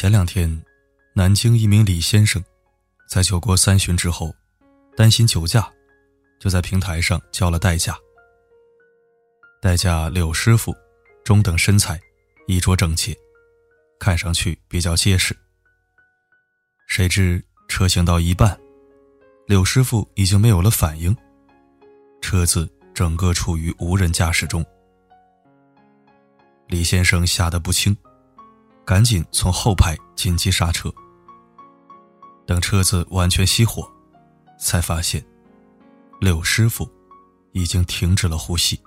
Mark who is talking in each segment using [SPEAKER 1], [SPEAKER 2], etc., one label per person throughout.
[SPEAKER 1] 前两天，南京一名李先生，在酒过三巡之后，担心酒驾，就在平台上叫了代驾。代驾柳师傅，中等身材，衣着整洁，看上去比较结实。谁知车行到一半，柳师傅已经没有了反应，车子整个处于无人驾驶中。李先生吓得不轻。赶紧从后排紧急刹车。等车子完全熄火，才发现柳师傅已经停止了呼吸。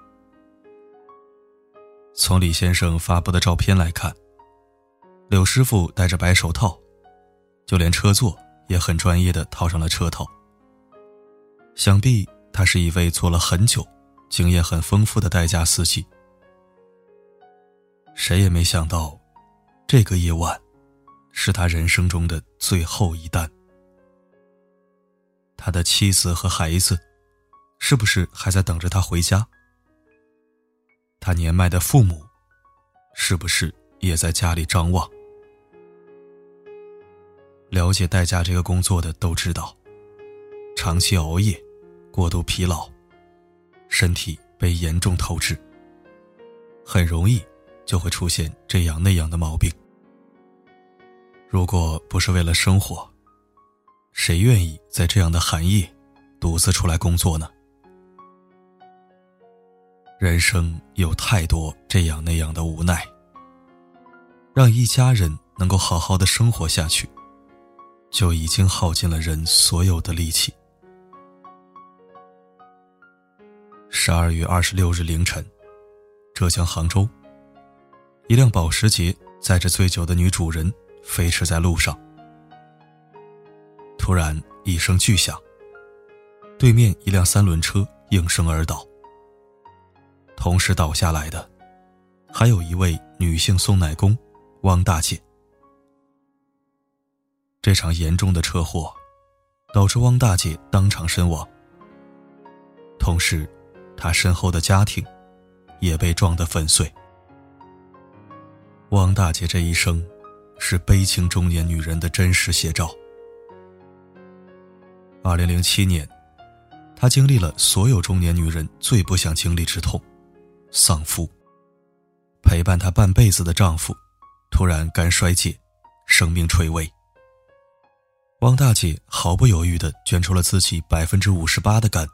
[SPEAKER 1] 从李先生发布的照片来看，柳师傅戴着白手套，就连车座也很专业的套上了车套。想必他是一位做了很久、经验很丰富的代驾司机。谁也没想到。这个夜晚，是他人生中的最后一单。他的妻子和孩子，是不是还在等着他回家？他年迈的父母，是不是也在家里张望？了解代驾这个工作的都知道，长期熬夜、过度疲劳，身体被严重透支，很容易。就会出现这样那样的毛病。如果不是为了生活，谁愿意在这样的寒夜独自出来工作呢？人生有太多这样那样的无奈，让一家人能够好好的生活下去，就已经耗尽了人所有的力气。十二月二十六日凌晨，浙江杭州。一辆保时捷载着醉酒的女主人飞驰在路上，突然一声巨响，对面一辆三轮车应声而倒。同时倒下来的，还有一位女性送奶工汪大姐。这场严重的车祸导致汪大姐当场身亡，同时，她身后的家庭也被撞得粉碎。汪大姐这一生，是悲情中年女人的真实写照。二零零七年，她经历了所有中年女人最不想经历之痛——丧夫。陪伴她半辈子的丈夫，突然肝衰竭，生命垂危。汪大姐毫不犹豫地捐出了自己百分之五十八的肝。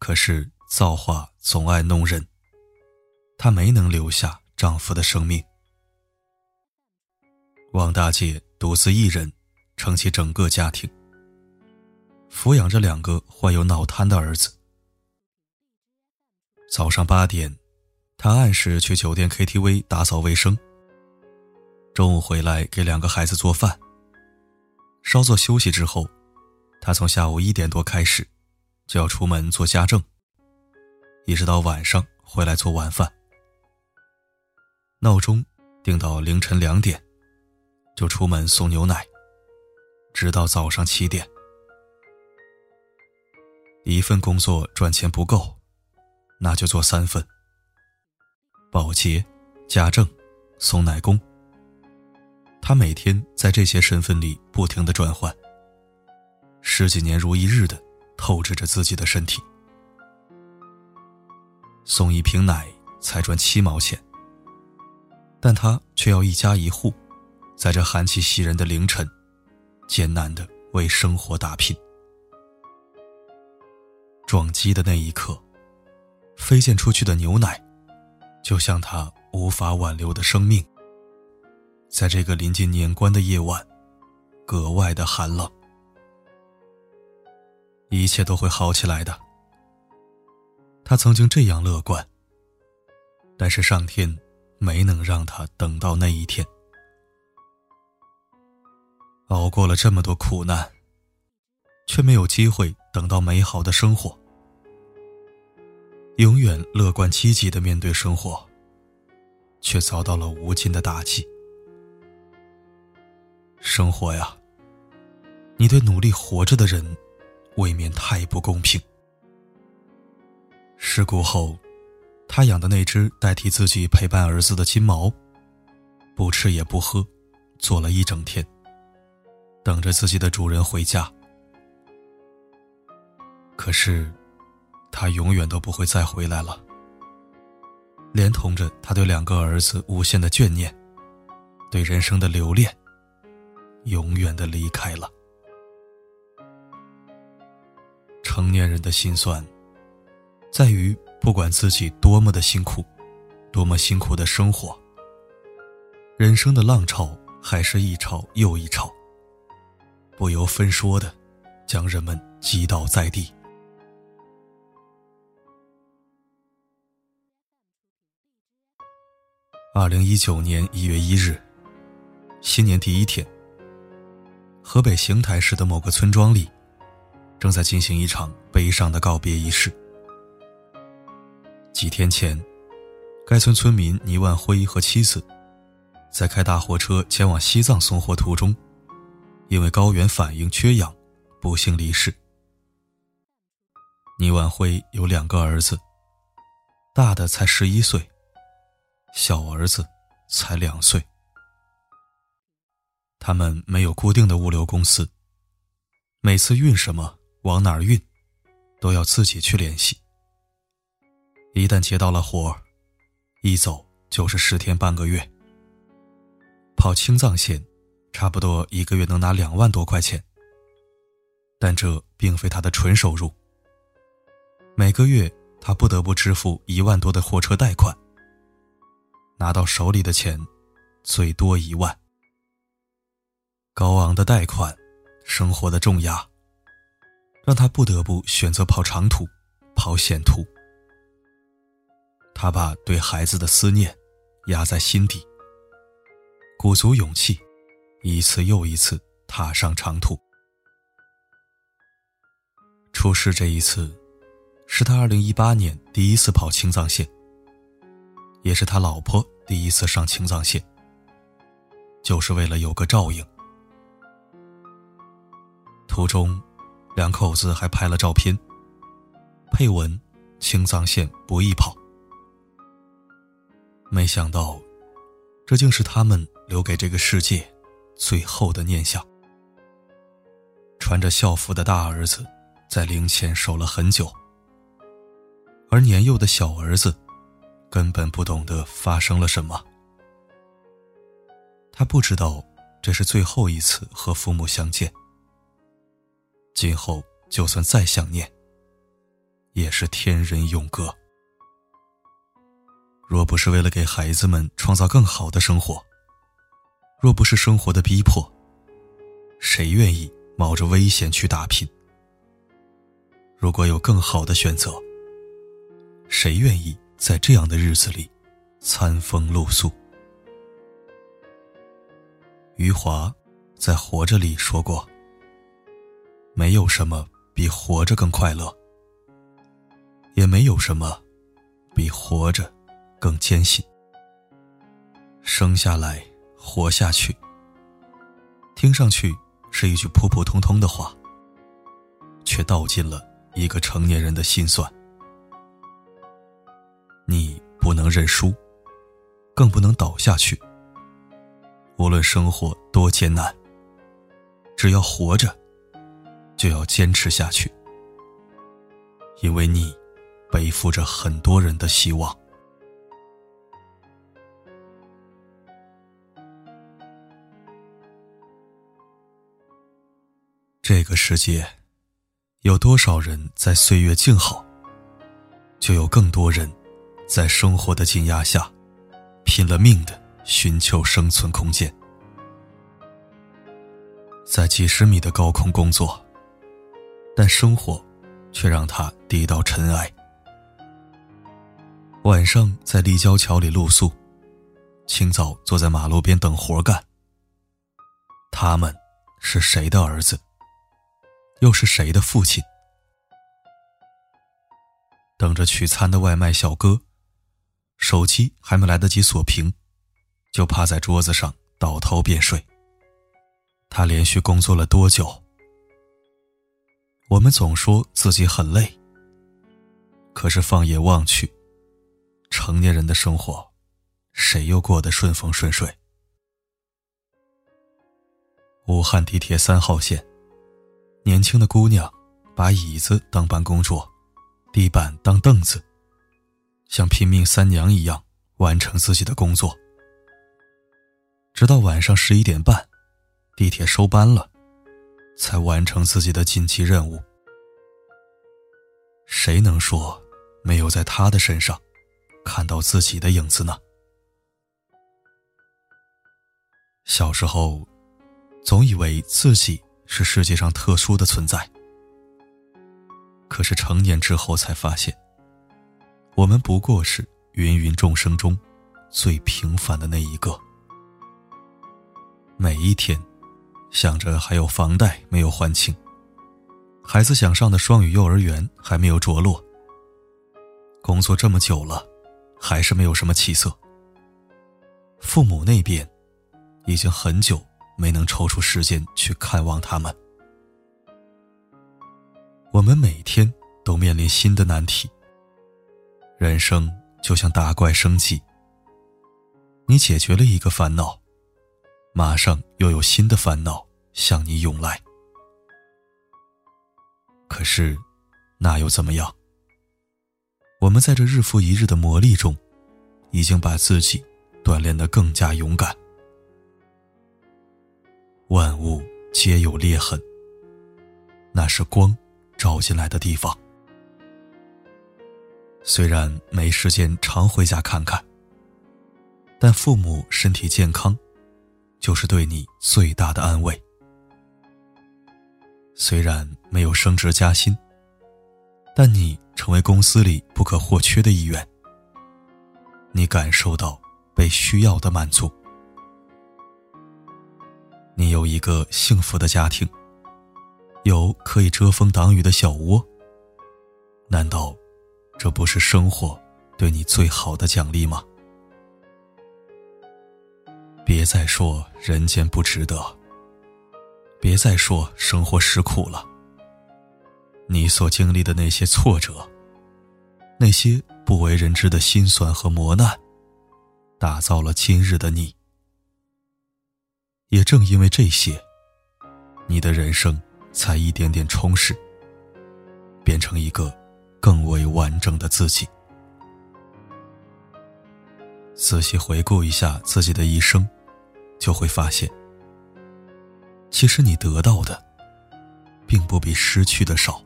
[SPEAKER 1] 可是造化总爱弄人，她没能留下。丈夫的生命，王大姐独自一人撑起整个家庭，抚养着两个患有脑瘫的儿子。早上八点，她按时去酒店 KTV 打扫卫生。中午回来给两个孩子做饭。稍作休息之后，她从下午一点多开始，就要出门做家政，一直到晚上回来做晚饭。闹钟定到凌晨两点，就出门送牛奶，直到早上七点。一份工作赚钱不够，那就做三份：保洁、家政、送奶工。他每天在这些身份里不停的转换，十几年如一日的透支着自己的身体。送一瓶奶才赚七毛钱。但他却要一家一户，在这寒气袭人的凌晨，艰难的为生活打拼。撞击的那一刻，飞溅出去的牛奶，就像他无法挽留的生命，在这个临近年关的夜晚，格外的寒冷。一切都会好起来的。他曾经这样乐观，但是上天。没能让他等到那一天，熬过了这么多苦难，却没有机会等到美好的生活。永远乐观积极的面对生活，却遭到了无尽的打击。生活呀，你对努力活着的人，未免太不公平。事故后。他养的那只代替自己陪伴儿子的金毛，不吃也不喝，坐了一整天，等着自己的主人回家。可是，他永远都不会再回来了。连同着他对两个儿子无限的眷念，对人生的留恋，永远的离开了。成年人的心酸，在于不管自己多么的辛苦，多么辛苦的生活，人生的浪潮还是一潮又一潮，不由分说的将人们击倒在地。二零一九年一月一日，新年第一天，河北邢台市的某个村庄里，正在进行一场悲伤的告别仪式。几天前，该村村民倪万辉和妻子，在开大货车前往西藏送货途中，因为高原反应缺氧，不幸离世。倪万辉有两个儿子，大的才十一岁。小儿子才两岁，他们没有固定的物流公司，每次运什么往哪儿运，都要自己去联系。一旦接到了活儿，一走就是十天半个月。跑青藏线，差不多一个月能拿两万多块钱，但这并非他的纯收入。每个月他不得不支付一万多的货车贷款。拿到手里的钱，最多一万。高昂的贷款，生活的重压，让他不得不选择跑长途，跑险途。他把对孩子的思念压在心底，鼓足勇气，一次又一次踏上长途。出事这一次，是他二零一八年第一次跑青藏线。也是他老婆第一次上青藏线，就是为了有个照应。途中，两口子还拍了照片，配文：“青藏线不易跑。”没想到，这竟是他们留给这个世界最后的念想。穿着校服的大儿子在灵前守了很久，而年幼的小儿子。根本不懂得发生了什么，他不知道这是最后一次和父母相见。今后就算再想念，也是天人永隔。若不是为了给孩子们创造更好的生活，若不是生活的逼迫，谁愿意冒着危险去打拼？如果有更好的选择，谁愿意？在这样的日子里，餐风露宿。余华在《活着》里说过：“没有什么比活着更快乐，也没有什么比活着更坚信。生下来，活下去。”听上去是一句普普通通的话，却道尽了一个成年人的心酸。你不能认输，更不能倒下去。无论生活多艰难，只要活着，就要坚持下去。因为你背负着很多人的希望。这个世界，有多少人在岁月静好，就有更多人。在生活的挤压下，拼了命的寻求生存空间，在几十米的高空工作，但生活却让他低到尘埃。晚上在立交桥里露宿，清早坐在马路边等活干。他们是谁的儿子？又是谁的父亲？等着取餐的外卖小哥。手机还没来得及锁屏，就趴在桌子上倒头便睡。他连续工作了多久？我们总说自己很累，可是放眼望去，成年人的生活，谁又过得顺风顺水？武汉地铁三号线，年轻的姑娘把椅子当办公桌，地板当凳子，像拼命三娘一样完成自己的工作。直到晚上十一点半，地铁收班了，才完成自己的紧急任务。谁能说没有在他的身上看到自己的影子呢？小时候。总以为自己是世界上特殊的存在，可是成年之后才发现，我们不过是芸芸众生中最平凡的那一个。每一天，想着还有房贷没有还清，孩子想上的双语幼儿园还没有着落，工作这么久了，还是没有什么起色。父母那边，已经很久。没能抽出时间去看望他们，我们每天都面临新的难题。人生就像打怪升级，你解决了一个烦恼，马上又有新的烦恼向你涌来。可是，那又怎么样？我们在这日复一日的磨砺中，已经把自己锻炼得更加勇敢。万物皆有裂痕，那是光照进来的地方。虽然没时间常回家看看，但父母身体健康，就是对你最大的安慰。虽然没有升职加薪，但你成为公司里不可或缺的一员，你感受到被需要的满足。你有一个幸福的家庭，有可以遮风挡雨的小窝。难道这不是生活对你最好的奖励吗？别再说人间不值得，别再说生活实苦了。你所经历的那些挫折，那些不为人知的辛酸和磨难，打造了今日的你。也正因为这些，你的人生才一点点充实，变成一个更为完整的自己。仔细回顾一下自己的一生，就会发现，其实你得到的，并不比失去的少。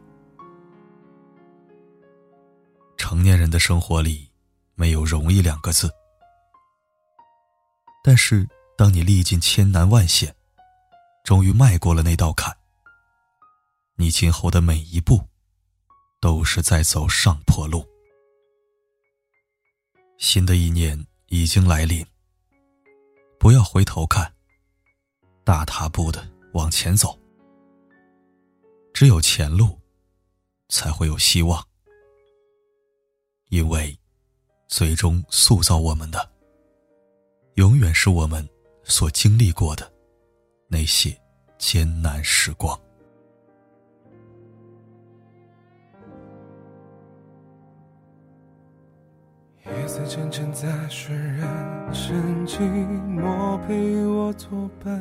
[SPEAKER 1] 成年人的生活里，没有容易两个字，但是。当你历尽千难万险，终于迈过了那道坎，你今后的每一步，都是在走上坡路。新的一年已经来临，不要回头看，大踏步的往前走。只有前路，才会有希望，因为，最终塑造我们的，永远是我们。所经历过的那些艰难时光。
[SPEAKER 2] 夜色渐渐在渲染，沉寂寞陪我作伴，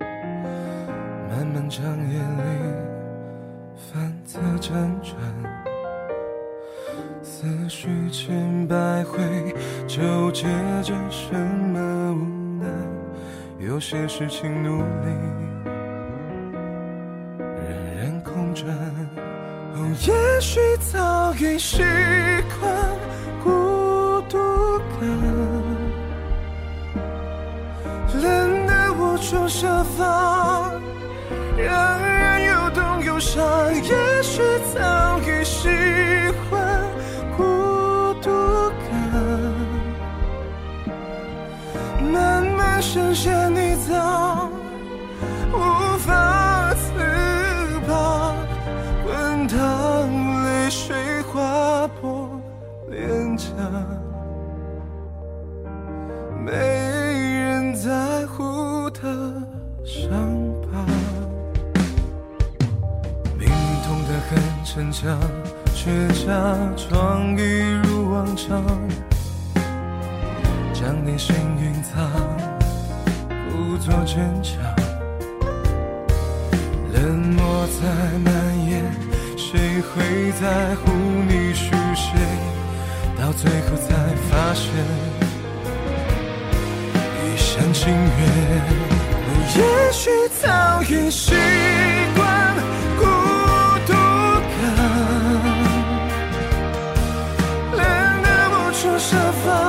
[SPEAKER 2] 漫漫长夜里反侧辗转，思绪千百回，纠结着什么无。有些事情努力仍然空转，哦，也许早已习惯孤独感，冷得无处设防，让人又痛又伤。也许早深陷泥沼。无法自拔，滚烫泪水划破脸颊，没人在乎的伤疤，明明痛得很逞强，却假装一如往常，将你幸运藏。作坚强，冷漠在蔓延，谁会在乎你是谁？到最后才发现，一厢情愿。也许早已习惯孤独感，冷得不出设防。